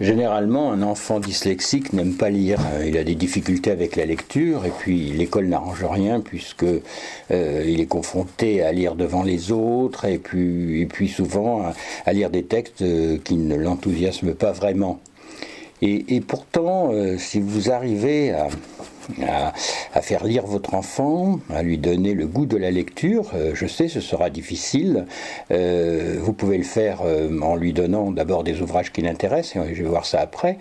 Généralement, un enfant dyslexique n'aime pas lire. Euh, il a des difficultés avec la lecture et puis l'école n'arrange rien puisque euh, il est confronté à lire devant les autres et puis, souvent à, lire des textes euh, qui ne l'enthousiasment pas vraiment. Et pourtant, si vous arrivez à, à, faire lire votre enfant, à lui donner le goût de la lecture. Euh, je sais, ce sera difficile. Euh, vous pouvez le faire euh, en lui donnant d'abord des ouvrages qui l'intéressent, et je vais voir ça après,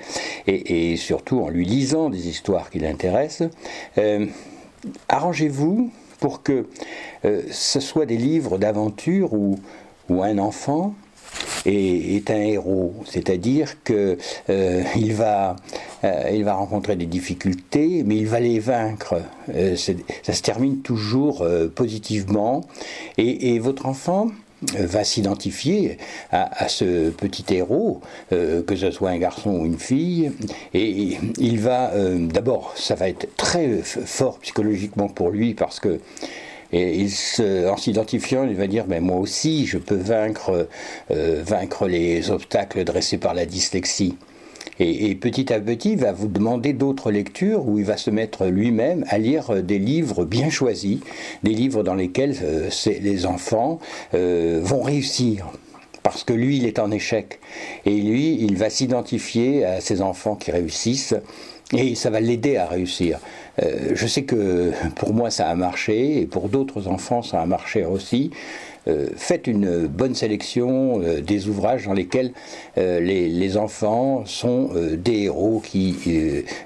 et, surtout en lui lisant des histoires qui l'intéressent. Arrangez-vous pour que ce soit des livres d'aventure où, un enfant est, un héros, c'est-à-dire que euh, il va euh, il va rencontrer des difficultés, mais il va les vaincre. Euh, ça se termine toujours positivement, et, votre enfant va s'identifier à, ce petit héros, que ce soit un garçon ou une fille, et il va, d'abord, ça va être très fort psychologiquement pour lui, parce que en s'identifiant, il va dire ben, Moi aussi, je peux vaincre, euh, vaincre les obstacles dressés par la dyslexie. Et, petit à petit, il va vous demander d'autres lectures où il va se mettre lui-même à lire des livres bien choisis, des livres dans lesquels euh, les enfants euh, vont réussir parce que lui, il est en échec. Et lui, il va s'identifier à ces enfants qui réussissent et ça va l'aider à réussir. Euh, je sais que pour moi ça a marché et pour d'autres enfants ça a marché aussi. Euh, faites une bonne sélection euh, des ouvrages dans lesquels les, les, enfants sont des héros qui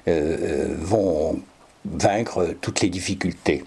vont vaincre toutes les difficultés.